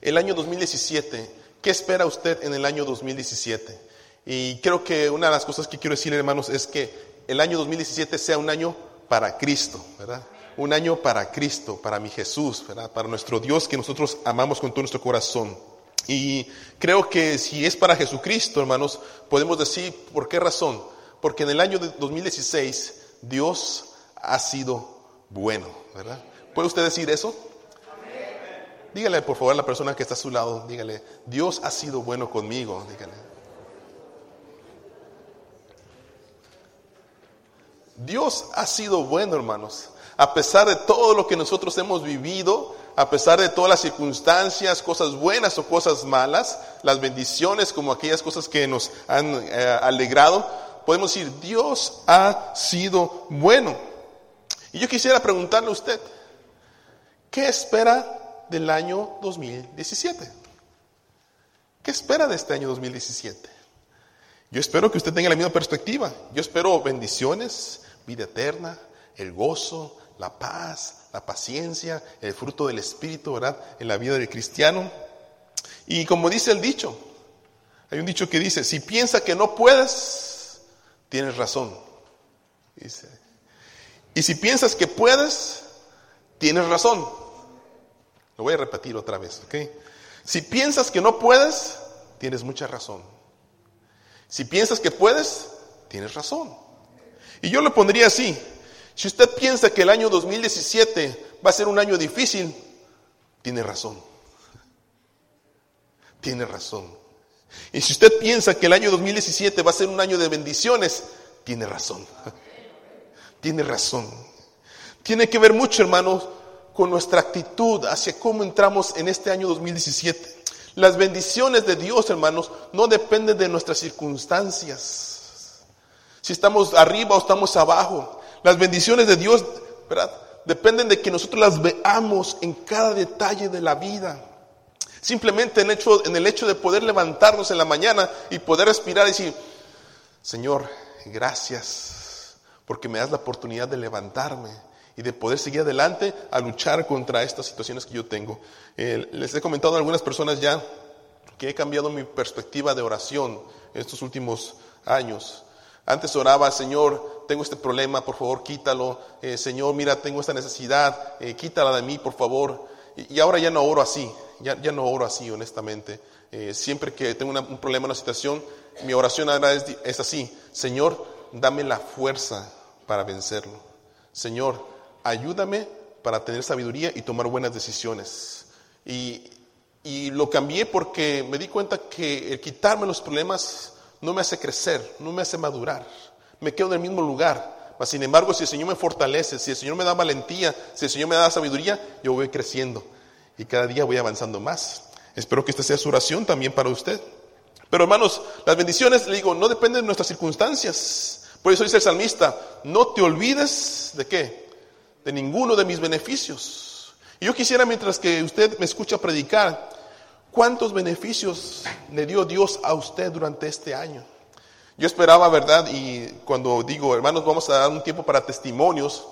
El año 2017, ¿qué espera usted en el año 2017? Y creo que una de las cosas que quiero decir, hermanos, es que el año 2017 sea un año para Cristo, ¿verdad? Un año para Cristo, para mi Jesús, ¿verdad? Para nuestro Dios que nosotros amamos con todo nuestro corazón. Y creo que si es para Jesucristo, hermanos, podemos decir, ¿por qué razón? Porque en el año 2016 Dios ha sido bueno, ¿verdad? ¿Puede usted decir eso? Dígale por favor a la persona que está a su lado, dígale, Dios ha sido bueno conmigo, dígale. Dios ha sido bueno, hermanos. A pesar de todo lo que nosotros hemos vivido, a pesar de todas las circunstancias, cosas buenas o cosas malas, las bendiciones como aquellas cosas que nos han eh, alegrado, podemos decir, Dios ha sido bueno. Y yo quisiera preguntarle a usted, ¿qué espera del año 2017? ¿Qué espera de este año 2017? Yo espero que usted tenga la misma perspectiva. Yo espero bendiciones, vida eterna, el gozo, la paz, la paciencia, el fruto del Espíritu, ¿verdad? En la vida del cristiano. Y como dice el dicho, hay un dicho que dice, si piensa que no puedes, tienes razón. Dice, y si piensas que puedes, tienes razón. Lo voy a repetir otra vez, ¿ok? Si piensas que no puedes, tienes mucha razón. Si piensas que puedes, tienes razón. Y yo le pondría así, si usted piensa que el año 2017 va a ser un año difícil, tiene razón. Tiene razón. Y si usted piensa que el año 2017 va a ser un año de bendiciones, tiene razón. Tiene razón. Tiene que ver mucho, hermanos, con nuestra actitud hacia cómo entramos en este año 2017. Las bendiciones de Dios, hermanos, no dependen de nuestras circunstancias. Si estamos arriba o estamos abajo. Las bendiciones de Dios, ¿verdad? Dependen de que nosotros las veamos en cada detalle de la vida. Simplemente en, hecho, en el hecho de poder levantarnos en la mañana y poder respirar y decir, Señor, gracias, porque me das la oportunidad de levantarme y de poder seguir adelante a luchar contra estas situaciones que yo tengo. Eh, les he comentado a algunas personas ya que he cambiado mi perspectiva de oración en estos últimos años. Antes oraba, Señor, tengo este problema, por favor, quítalo. Eh, Señor, mira, tengo esta necesidad, eh, quítala de mí, por favor. Y, ahora ya no oro así, ya, ya no oro así, honestamente. Siempre que tengo un problema, una situación, mi oración ahora es, es así. Señor, dame la fuerza para vencerlo. Señor, ayúdame para tener sabiduría y tomar buenas decisiones. Y, lo cambié porque me di cuenta que el quitarme los problemas no me hace crecer, no me hace madurar. Me quedo en el mismo lugar. Mas, sin embargo, si el Señor me fortalece, si el Señor me da valentía, si el Señor me da sabiduría, yo voy creciendo y cada día voy avanzando más. Espero que esta sea su oración también para usted. Pero hermanos, las bendiciones, le digo, no dependen de nuestras circunstancias. Por eso dice el salmista, no te olvides de qué? Ninguno de mis beneficios. Y yo quisiera, mientras que usted me escucha predicar, ¿Cuántos beneficios le dio Dios a usted durante este año? Yo esperaba, ¿verdad? Y cuando digo, hermanos, vamos a dar un tiempo para testimonios,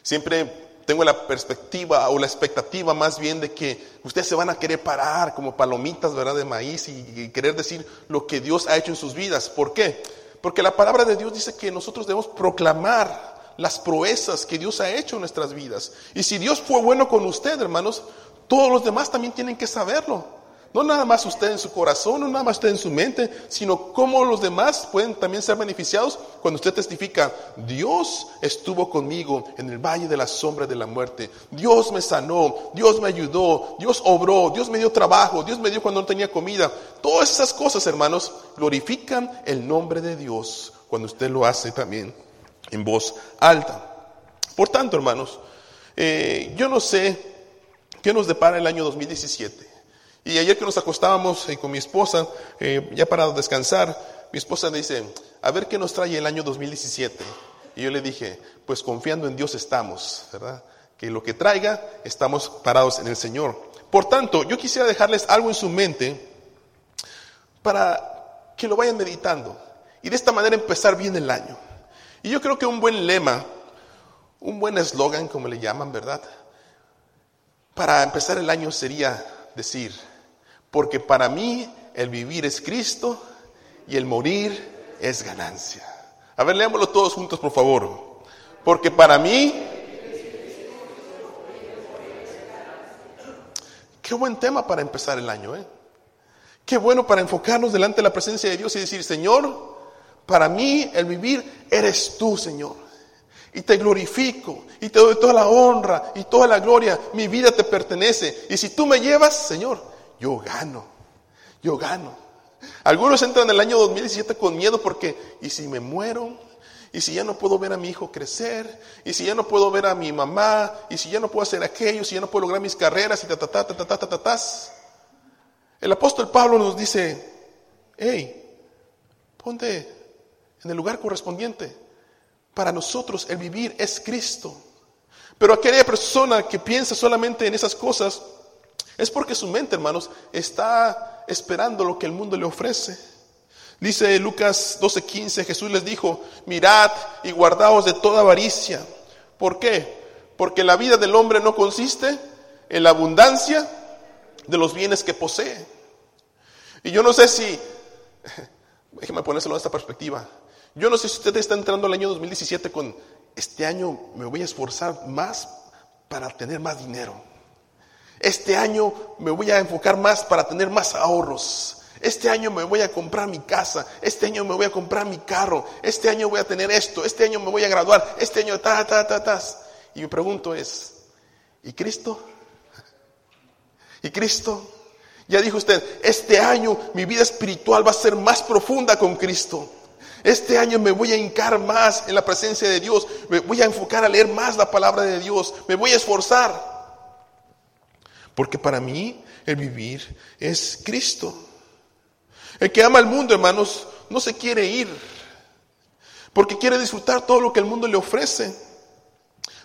siempre tengo la perspectiva o la expectativa más bien de que ustedes se van a querer parar como palomitas, ¿verdad? De maíz y, querer decir lo que Dios ha hecho en sus vidas. ¿Por qué? Porque la palabra de Dios dice que nosotros debemos proclamar las proezas que Dios ha hecho en nuestras vidas. Y si Dios fue bueno con usted, hermanos, todos los demás también tienen que saberlo. No nada más usted en su corazón, no nada más usted en su mente, sino cómo los demás pueden también ser beneficiados cuando usted testifica, Dios estuvo conmigo en el valle de la sombra de la muerte, Dios me sanó, Dios me ayudó, Dios obró, Dios me dio trabajo, Dios me dio cuando no tenía comida. Todas esas cosas, hermanos, glorifican el nombre de Dios cuando usted lo hace también en voz alta. Por tanto, hermanos, eh, yo no sé ¿Qué nos depara el año 2017? Y ayer que nos acostábamos eh, con mi esposa, eh, ya para descansar, mi esposa me dice, a ver qué nos trae el año 2017. Y yo le dije, pues confiando en Dios estamos, ¿verdad? Que lo que traiga, estamos parados en el Señor. Por tanto, yo quisiera dejarles algo en su mente para que lo vayan meditando y de esta manera empezar bien el año. Y yo creo que un buen lema, un buen eslogan, como le llaman, ¿verdad? Para empezar el año sería, decir, porque para mí el vivir es Cristo y el morir es ganancia. A ver, leámoslo todos juntos, por favor. Porque para mí... Qué buen tema para empezar el año, ¿eh? Qué bueno para enfocarnos delante de la presencia de Dios y decir, Señor, para mí el vivir eres tú, Señor. Y te glorifico y te doy toda la honra y toda la gloria. Mi vida te pertenece. Y si tú me llevas, Señor, yo gano. Yo gano. Algunos entran en el año 2017 con miedo porque, ¿y si me muero? ¿Y si ya no puedo ver a mi hijo crecer? ¿Y si ya no puedo ver a mi mamá? ¿Y si ya no puedo hacer aquello? ¿Si ya no puedo lograr mis carreras? Y ta, ta, ta, ta, ta, ta, ta, ta. El apóstol Pablo nos dice, hey, ponte en el lugar correspondiente. Para nosotros el vivir es Cristo. Pero aquella persona que piensa solamente en esas cosas es porque su mente, hermanos, está esperando lo que el mundo le ofrece. Dice Lucas 12:15, Jesús les dijo, mirad y guardaos de toda avaricia. ¿Por qué? Porque la vida del hombre no consiste en la abundancia de los bienes que posee. Y yo no sé si, déjeme ponérselo en esta perspectiva, yo no sé si usted está entrando al año 2017 con, este año me voy a esforzar más para tener más dinero. Este año me voy a enfocar más para tener más ahorros. Este año me voy a comprar mi casa. Este año me voy a comprar mi carro. Este año voy a tener esto. Este año me voy a graduar. Este año ta, ta, ta, ta. Y mi pregunto es, ¿y Cristo? ¿Y Cristo? Ya dijo usted, este año mi vida espiritual va a ser más profunda con Cristo. Este año me voy a hincar más en la presencia de Dios. Me voy a enfocar a leer más la palabra de Dios. Me voy a esforzar. Porque para mí el vivir es Cristo. El que ama al mundo, hermanos, no se quiere ir. Porque quiere disfrutar todo lo que el mundo le ofrece.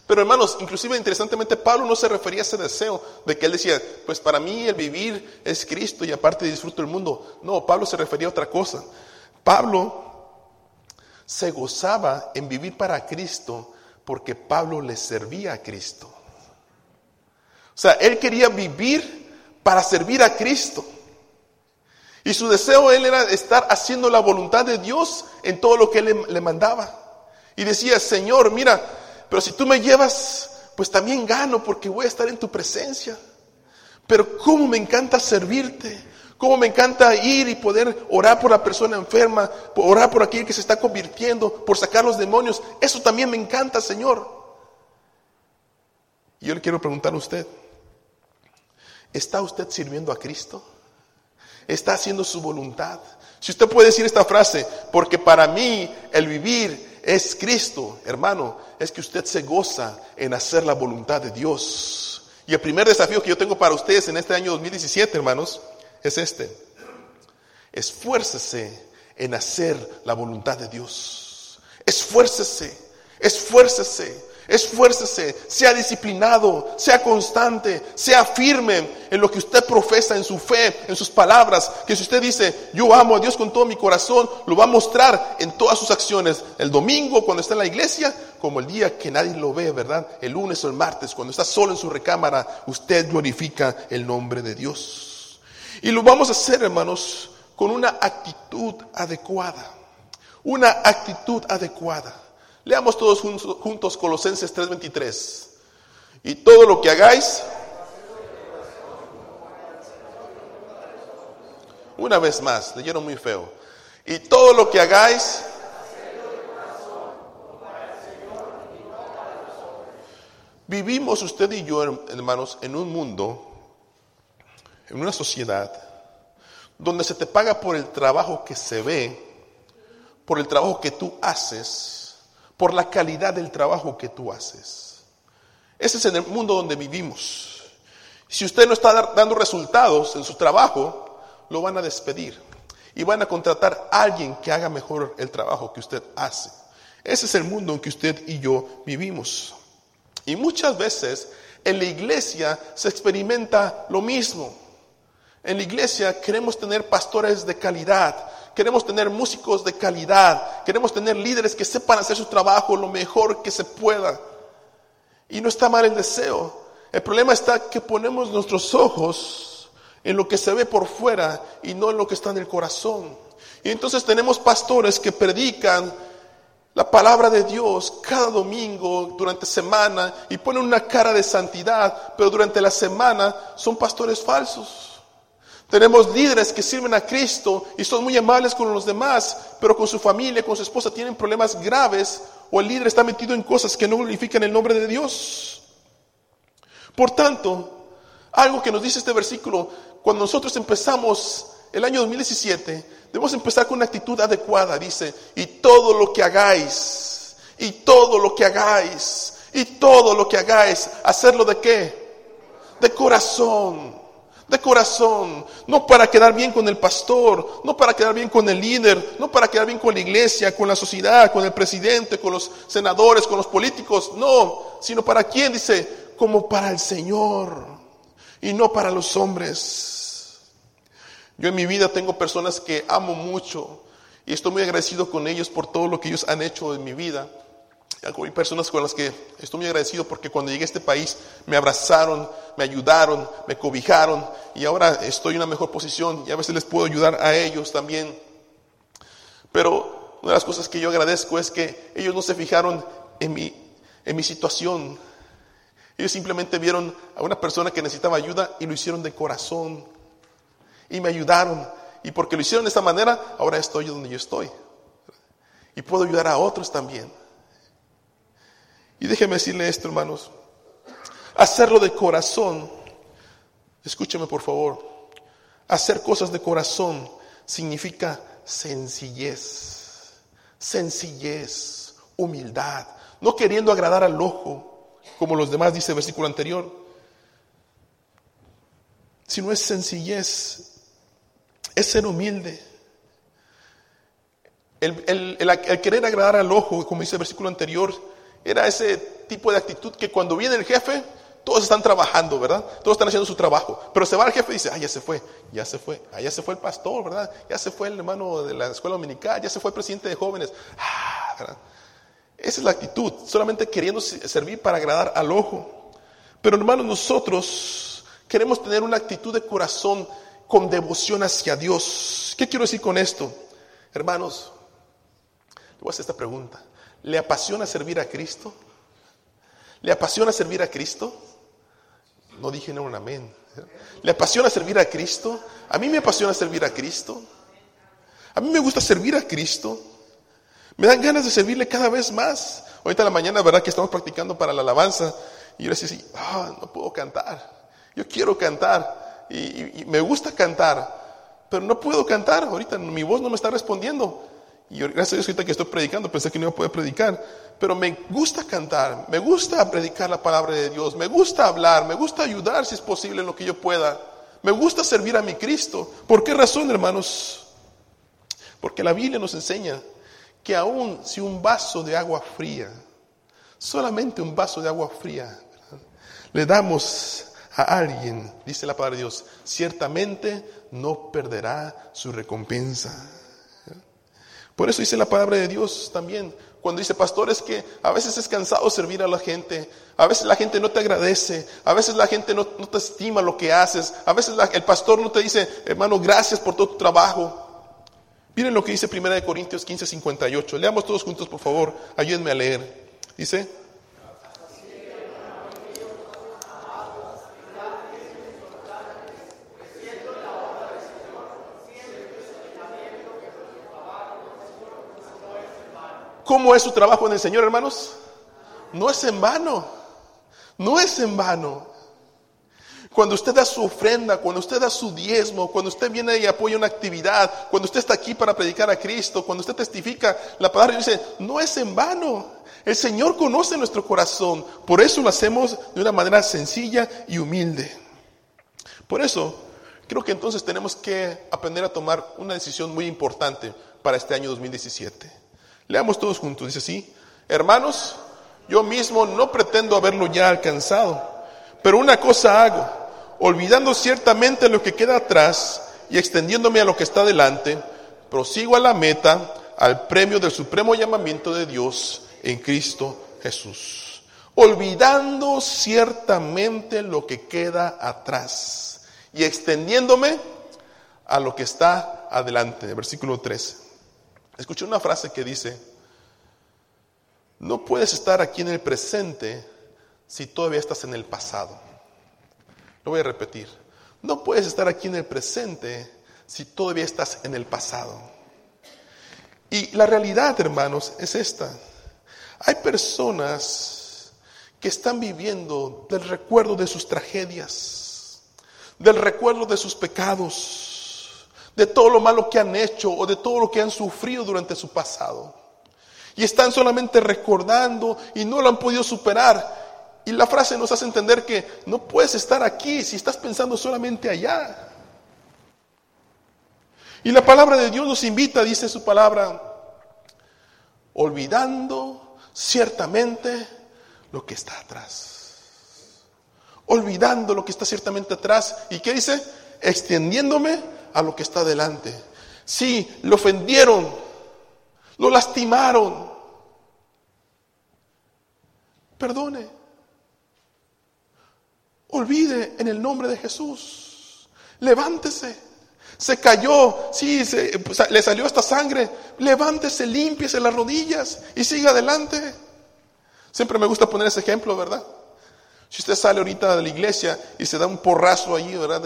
Pero hermanos, inclusive interesantemente Pablo no se refería a ese deseo de que él decía, pues para mí el vivir es Cristo y aparte disfruto el mundo. No, Pablo se refería a otra cosa. Pablo se gozaba en vivir para Cristo porque Pablo le servía a Cristo. O sea, él quería vivir para servir a Cristo. Y su deseo él era estar haciendo la voluntad de Dios en todo lo que él le, le mandaba. Y decía, Señor, mira, pero si tú me llevas, pues también gano porque voy a estar en tu presencia. Pero cómo me encanta servirte, cómo me encanta ir y poder orar por la persona enferma, orar por aquel que se está convirtiendo, por sacar los demonios. Eso también me encanta, Señor. Y yo le quiero preguntar a usted, ¿está usted sirviendo a Cristo? ¿Está haciendo su voluntad? Si usted puede decir esta frase, porque para mí el vivir es Cristo, hermano, es que usted se goza en hacer la voluntad de Dios. Y el primer desafío que yo tengo para ustedes en este año 2017, hermanos, es este. Esfuércese en hacer la voluntad de Dios. Esfuércese, esfuércese Esfuércese, sea disciplinado, sea constante, sea firme en lo que usted profesa, en su fe, en sus palabras. Que si usted dice, yo amo a Dios con todo mi corazón, lo va a mostrar en todas sus acciones. El domingo cuando está en la iglesia, como el día que nadie lo ve, ¿verdad? El lunes o el martes, cuando está solo en su recámara, usted glorifica el nombre de Dios. Y lo vamos a hacer, hermanos, con una actitud adecuada. Una actitud adecuada. Leamos todos juntos Colosenses 3:23. Y todo lo que hagáis, una vez más, leyeron muy feo. Y todo lo que hagáis, vivimos usted y yo, hermanos, en un mundo, en una sociedad, donde se te paga por el trabajo que se ve, por el trabajo que tú haces, por la calidad del trabajo que tú haces. Ese es en el mundo donde vivimos. Si usted no está dando resultados en su trabajo, lo van a despedir y van a contratar a alguien que haga mejor el trabajo que usted hace. Ese es el mundo en que usted y yo vivimos. Y muchas veces en la iglesia se experimenta lo mismo. En la iglesia queremos tener pastores de calidad, queremos tener músicos de calidad, queremos tener líderes que sepan hacer su trabajo lo mejor que se pueda. Y no está mal el deseo. El problema está que ponemos nuestros ojos en lo que se ve por fuera y no en lo que está en el corazón. Y entonces tenemos pastores que predican la palabra de Dios cada domingo durante semana y ponen una cara de santidad, pero durante la semana son pastores falsos. Tenemos líderes que sirven a Cristo y son muy amables con los demás, pero con su familia, con su esposa tienen problemas graves o el líder está metido en cosas que no glorifican el nombre de Dios. Por tanto, algo que nos dice este versículo, cuando nosotros empezamos el año 2017, debemos empezar con una actitud adecuada, dice, y todo lo que hagáis, y todo lo que hagáis, y todo lo que hagáis, hacerlo de qué? De corazón de corazón, no para quedar bien con el pastor, no para quedar bien con el líder, no para quedar bien con la iglesia, con la sociedad, con el presidente, con los senadores, con los políticos, no, sino para quién dice, como para el Señor y no para los hombres. Yo en mi vida tengo personas que amo mucho y estoy muy agradecido con ellos por todo lo que ellos han hecho en mi vida. Hay personas con las que estoy muy agradecido porque cuando llegué a este país me abrazaron, me ayudaron, me cobijaron y ahora estoy en una mejor posición y a veces les puedo ayudar a ellos también. Pero una de las cosas que yo agradezco es que ellos no se fijaron en mi, en mi situación. Ellos simplemente vieron a una persona que necesitaba ayuda y lo hicieron de corazón. Y me ayudaron. Y porque lo hicieron de esa manera, ahora estoy donde yo estoy. Y puedo ayudar a otros también. Y déjeme decirle esto, hermanos. Hacerlo de corazón, escúcheme por favor, hacer cosas de corazón significa sencillez, sencillez, humildad, no queriendo agradar al ojo, como los demás dice el versículo anterior, sino es sencillez, es ser humilde. El, el querer agradar al ojo, como dice el versículo anterior, era ese tipo de actitud que cuando viene el jefe, todos están trabajando, ¿verdad? Todos están haciendo su trabajo. Pero se va el jefe y dice, ah, ya se fue, ya se fue, ah, ya se fue el pastor, ¿verdad? Ya se fue el hermano de la escuela dominical, ya se fue el presidente de jóvenes. Ah. Esa es la actitud, solamente queriendo servir para agradar al ojo. Pero hermanos, nosotros queremos tener una actitud de corazón con devoción hacia Dios. ¿Qué quiero decir con esto? Hermanos, le voy a hacer esta pregunta. ¿Le apasiona servir a Cristo? ¿Le apasiona servir a Cristo? No dije no un amén. ¿Le apasiona servir a Cristo? A mí me apasiona servir a Cristo. A mí me gusta servir a Cristo. Me dan ganas de servirle cada vez más. Ahorita en la mañana, ¿verdad? Que estamos practicando para la alabanza. Y yo decía, ah, no puedo cantar. Yo quiero cantar. Y, y, me gusta cantar. Pero no puedo cantar. Ahorita mi voz no me está respondiendo. Y gracias a Dios que estoy predicando, pensé que no iba a poder predicar. Pero me gusta cantar, me gusta predicar la palabra de Dios, me gusta hablar, me gusta ayudar si es posible en lo que yo pueda. Me gusta servir a mi Cristo. ¿Por qué razón, hermanos? Porque la Biblia nos enseña que aun si un vaso de agua fría, solamente un vaso de agua fría, le damos a alguien, dice la palabra de Dios, ciertamente no perderá su recompensa. Por eso dice la palabra de Dios también, cuando dice, pastores, que a veces es cansado servir a la gente, a veces la gente no te agradece, a veces la gente no, te estima lo que haces, a veces el pastor no te dice, hermano, gracias por todo tu trabajo. Miren lo que dice 1 Corintios 15, 58. Leamos todos juntos, por favor, ayúdenme a leer. Dice, ¿Cómo es su trabajo en el Señor, hermanos? No es en vano. No es en vano. Cuando usted da su ofrenda, cuando usted da su diezmo, cuando usted viene y apoya una actividad, cuando usted está aquí para predicar a Cristo, cuando usted testifica la palabra y dice, no es en vano. El Señor conoce nuestro corazón. Por eso lo hacemos de una manera sencilla y humilde. Por eso, creo que entonces tenemos que aprender a tomar una decisión muy importante para este año 2017. Leamos todos juntos, dice así, hermanos, yo mismo no pretendo haberlo ya alcanzado, pero una cosa hago, olvidando ciertamente lo que queda atrás y extendiéndome a lo que está delante, prosigo a la meta, al premio del supremo llamamiento de Dios en Cristo Jesús. Olvidando ciertamente lo que queda atrás y extendiéndome a lo que está adelante. Versículo 3. Escuché una frase que dice, no puedes estar aquí en el presente si todavía estás en el pasado. Lo voy a repetir. No puedes estar aquí en el presente si todavía estás en el pasado. Y la realidad, hermanos, es esta. Hay personas que están viviendo del recuerdo de sus tragedias, del recuerdo de sus pecados, de todo lo malo que han hecho o de todo lo que han sufrido durante su pasado. Y están solamente recordando y no lo han podido superar. Y la frase nos hace entender que no puedes estar aquí si estás pensando solamente allá. Y la palabra de Dios nos invita, dice su palabra, olvidando ciertamente lo que está atrás. Olvidando lo que está ciertamente atrás. ¿Y qué dice? Extendiéndome a lo que está delante. Sí, lo ofendieron, lo lastimaron. Perdone. Olvide en el nombre de Jesús. Levántese. Se cayó, sí, pues, le salió esta sangre. Levántese, límpiese las rodillas y siga adelante. Siempre me gusta poner ese ejemplo, ¿verdad? Si usted sale ahorita de la iglesia y se da un porrazo allí, ¿verdad?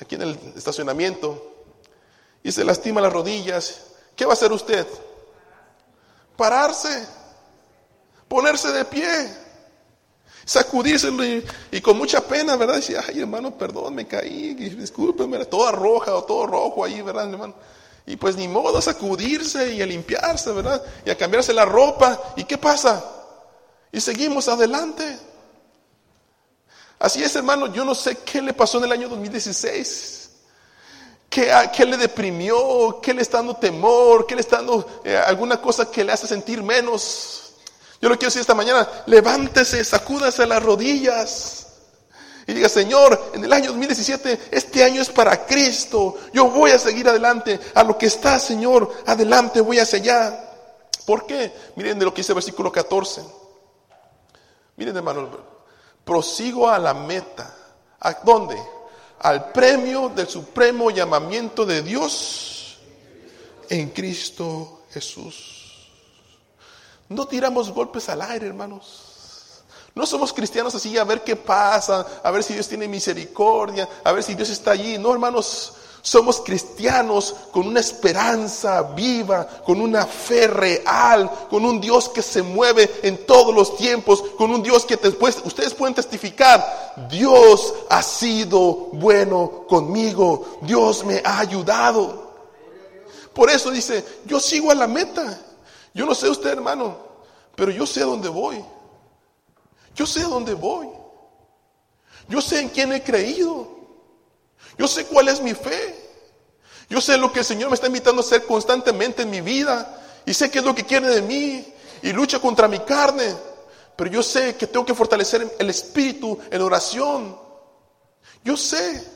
Aquí en el estacionamiento y se lastima las rodillas, ¿qué va a hacer usted? Pararse, ponerse de pie sacudírselo y, con mucha pena, ¿verdad? Decía, ay hermano, perdón, me caí, discúlpeme, toda roja o todo rojo ahí, ¿verdad, hermano? Y pues ni modo sacudirse y a limpiarse, ¿verdad? Y a cambiarse la ropa. ¿Y qué pasa? Y seguimos adelante. Así es, hermano, yo no sé qué le pasó en el año 2016. ¿Qué, qué le deprimió? ¿Qué le está dando temor? ¿Qué le está dando eh, alguna cosa que le hace sentir menos? Yo lo quiero decir esta mañana, levántese, sacúdase las rodillas. Y diga, Señor, en el año 2017, este año es para Cristo. Yo voy a seguir adelante. A lo que está, Señor, adelante, voy hacia allá. ¿Por qué? Miren de lo que dice el versículo 14. Miren, hermano, prosigo a la meta. ¿A dónde? Al premio del supremo llamamiento de Dios en Cristo Jesús. No tiramos golpes al aire, hermanos. No somos cristianos así a ver qué pasa, a ver si Dios tiene misericordia, a ver si Dios está allí. No, hermanos, somos cristianos con una esperanza viva, con una fe real, con un Dios que se mueve en todos los tiempos, con un Dios que ustedes pueden testificar, Dios ha sido bueno conmigo, Dios me ha ayudado. Por eso dice, yo sigo a la meta. Yo no sé usted, hermano, pero yo sé a dónde voy. Yo sé a dónde voy. Yo sé en quién he creído. Yo sé cuál es mi fe. Yo sé lo que el Señor me está invitando a hacer constantemente en mi vida. Y sé qué es lo que quiere de mí. Y lucha contra mi carne. Pero yo sé que tengo que fortalecer el espíritu en oración. Yo sé.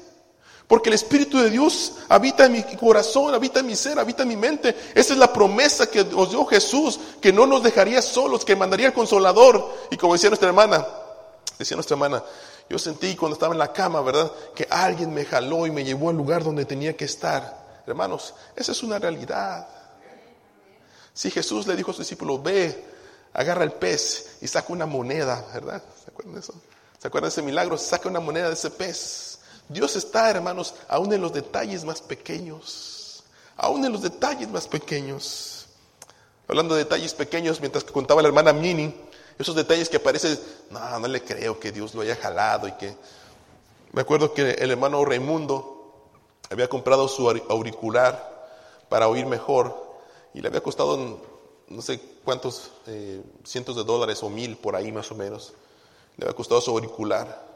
Porque el Espíritu de Dios habita en mi corazón, habita en mi ser, habita en mi mente. Esa es la promesa que nos dio Jesús, que no nos dejaría solos, que mandaría el consolador. Y como decía nuestra hermana, decía nuestra hermana, yo sentí cuando estaba en la cama, ¿verdad? Que alguien me jaló y me llevó al lugar donde tenía que estar. Hermanos, esa es una realidad. Si Jesús le dijo a su discípulo, ve, agarra el pez y saca una moneda, ¿verdad? ¿Se acuerdan de eso? ¿Se acuerdan de ese milagro? Saca una moneda de ese pez. Dios está, hermanos, aún en los detalles más pequeños. Aún en los detalles más pequeños. Hablando de detalles pequeños, mientras que contaba la hermana Mini, esos detalles que parece, no, no le creo que Dios lo haya jalado y que... Me acuerdo que el hermano Raimundo había comprado su auricular para oír mejor y le había costado no sé cuántos eh, cientos de dólares o mil por ahí más o menos. Le había costado su auricular.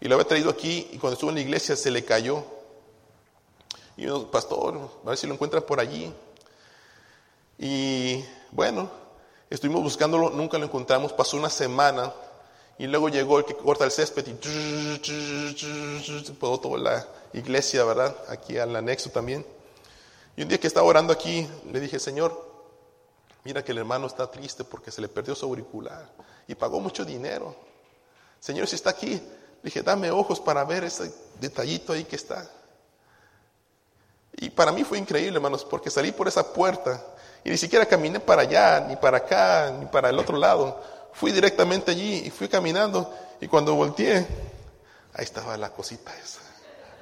Y lo había traído aquí y cuando estuvo en la iglesia se le cayó. Y yo, pastor, a ver si lo encuentra por allí. Y bueno, estuvimos buscándolo, nunca lo encontramos, pasó una semana y luego llegó el que corta el césped y podó toda la iglesia, ¿verdad? Aquí al anexo también. Y un día que estaba orando aquí, le dije, Señor, mira que el hermano está triste porque se le perdió su auricular y pagó mucho dinero. Señor, si está aquí, dije, dame ojos para ver ese detallito ahí que está. Y para mí fue increíble, hermanos, porque salí por esa puerta y ni siquiera caminé para allá, ni para acá, ni para el otro lado. Fui directamente allí y fui caminando y cuando volteé, ahí estaba la cosita esa.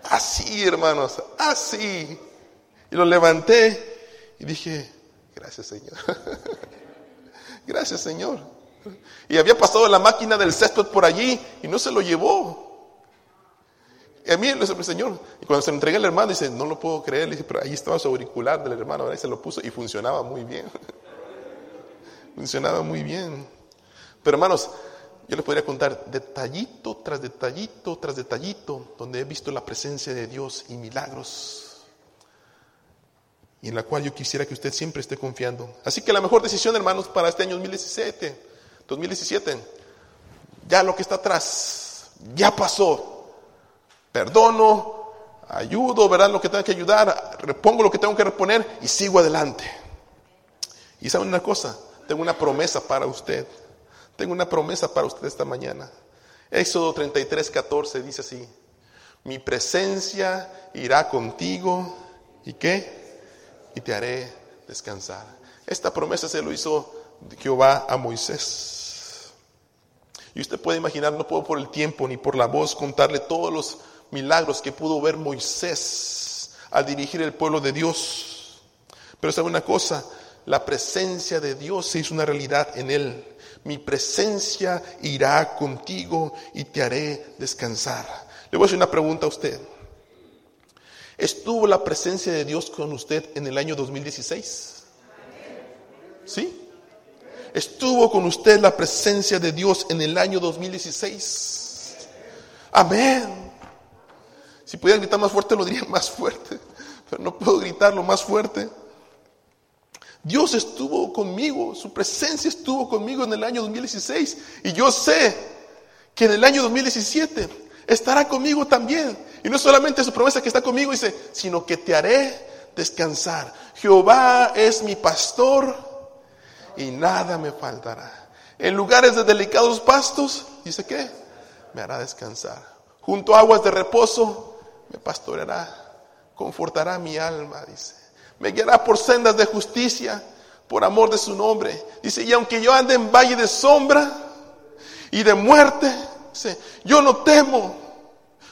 Así, hermanos, así. Y lo levanté y dije, gracias Señor. gracias Señor. Y había pasado la máquina del césped por allí y no se lo llevó. Y a mí el Señor. Y cuando se lo entregué al hermano, dice, no lo puedo creer. Le dije, pero ahí estaba su auricular del hermano, ahí se lo puso y funcionaba muy bien. funcionaba muy bien. Pero hermanos, yo les podría contar detallito tras detallito tras detallito, donde he visto la presencia de Dios y milagros. Y en la cual yo quisiera que usted siempre esté confiando. Así que la mejor decisión, hermanos, para este año 2017, 2017, ya lo que está atrás, ya pasó perdono, ayudo, ¿verdad? Lo que tengo que ayudar, repongo lo que tengo que reponer y sigo adelante. Y saben una cosa, tengo una promesa para usted. Tengo una promesa para usted esta mañana. Éxodo 33, 14 dice así, mi presencia irá contigo y qué? Y te haré descansar. Esta promesa se lo hizo Jehová a Moisés. Y usted puede imaginar, no puedo por el tiempo ni por la voz contarle todos los milagros que pudo ver Moisés al dirigir el pueblo de Dios. Pero sabe una cosa, la presencia de Dios se hizo una realidad en él. Mi presencia irá contigo y te haré descansar. Le voy a hacer una pregunta a usted. ¿Estuvo la presencia de Dios con usted en el año 2016? ¿Sí? ¿Estuvo con usted la presencia de Dios en el año 2016? Amén. Si pudiera gritar más fuerte, lo diría más fuerte, pero no puedo gritarlo más fuerte. Dios estuvo conmigo, su presencia estuvo conmigo en el año 2016 y yo sé que en el año 2017 estará conmigo también. Y no solamente su promesa que está conmigo, dice, sino que te haré descansar. Jehová es mi pastor y nada me faltará. En lugares de delicados pastos, dice que me hará descansar. Junto a aguas de reposo, me pastoreará, confortará mi alma, dice. Me guiará por sendas de justicia, por amor de su nombre. Dice, y aunque yo ande en valle de sombra y de muerte, dice, yo no temo,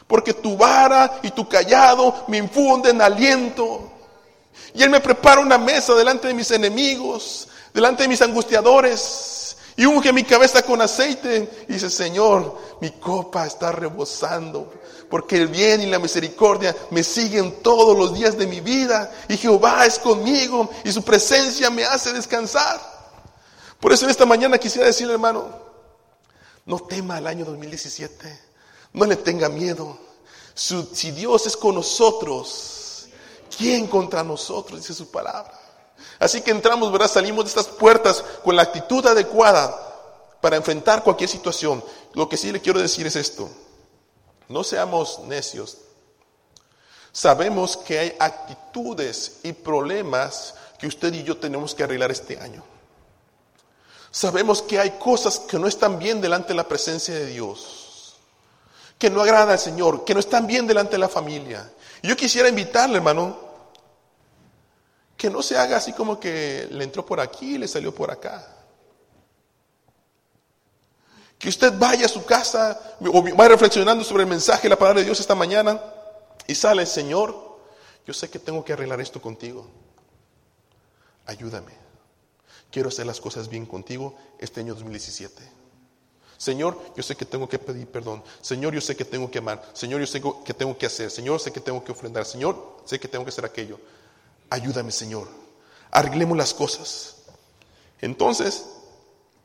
porque tu vara y tu callado me infunden aliento. Y Él me prepara una mesa delante de mis enemigos, delante de mis angustiadores, y unge mi cabeza con aceite. Y dice, Señor, mi copa está rebosando porque el bien y la misericordia me siguen todos los días de mi vida y Jehová es conmigo y su presencia me hace descansar. Por eso en esta mañana quisiera decirle, hermano, no tema el año 2017, no le tenga miedo. Si Dios es con nosotros, ¿quién contra nosotros? Dice su palabra. Así que entramos, ¿verdad? Salimos de estas puertas con la actitud adecuada para enfrentar cualquier situación. Lo que sí le quiero decir es esto. No seamos necios. Sabemos que hay actitudes y problemas que usted y yo tenemos que arreglar este año. Sabemos que hay cosas que no están bien delante de la presencia de Dios, que no agrada al Señor, que no están bien delante de la familia. yo quisiera invitarle, hermano, que no se haga así como que le entró por aquí y le salió por acá. Que usted vaya a su casa o vaya reflexionando sobre el mensaje y la palabra de Dios esta mañana y sale, Señor, yo sé que tengo que arreglar esto contigo. Ayúdame. Quiero hacer las cosas bien contigo este año 2017. Señor, yo sé que tengo que pedir perdón. Señor, yo sé que tengo que amar. Señor, yo sé que tengo que hacer. Señor, sé que tengo que ofrendar. Señor, sé que tengo que hacer aquello. Ayúdame, Señor. Arreglemos las cosas. Entonces,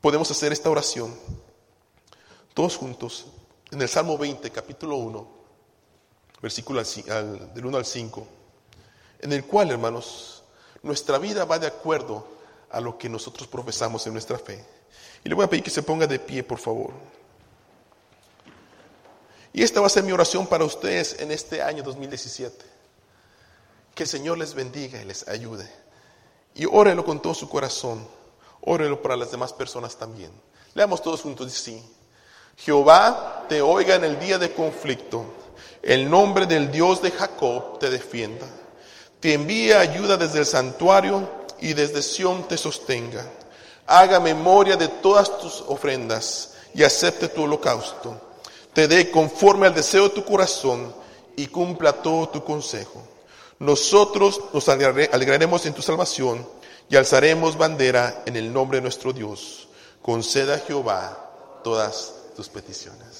podemos hacer esta oración todos juntos, en el Salmo 20, capítulo 1, versículo del 1 al 5, en el cual, hermanos, nuestra vida va de acuerdo a lo que nosotros profesamos en nuestra fe. Y le voy a pedir que se ponga de pie, por favor. Y esta va a ser mi oración para ustedes en este año 2017. Que el Señor les bendiga y les ayude. Y órelo con todo su corazón. Órelo para las demás personas también. Leamos todos juntos, sí. Jehová te oiga en el día de conflicto. El nombre del Dios de Jacob te defienda. Te envíe ayuda desde el santuario y desde Sión te sostenga. Haga memoria de todas tus ofrendas y acepte tu holocausto. Te dé conforme al deseo de tu corazón y cumpla todo tu consejo. Nosotros nos alegraremos en tu salvación y alzaremos bandera en el nombre de nuestro Dios. Conceda a Jehová todas tus peticiones.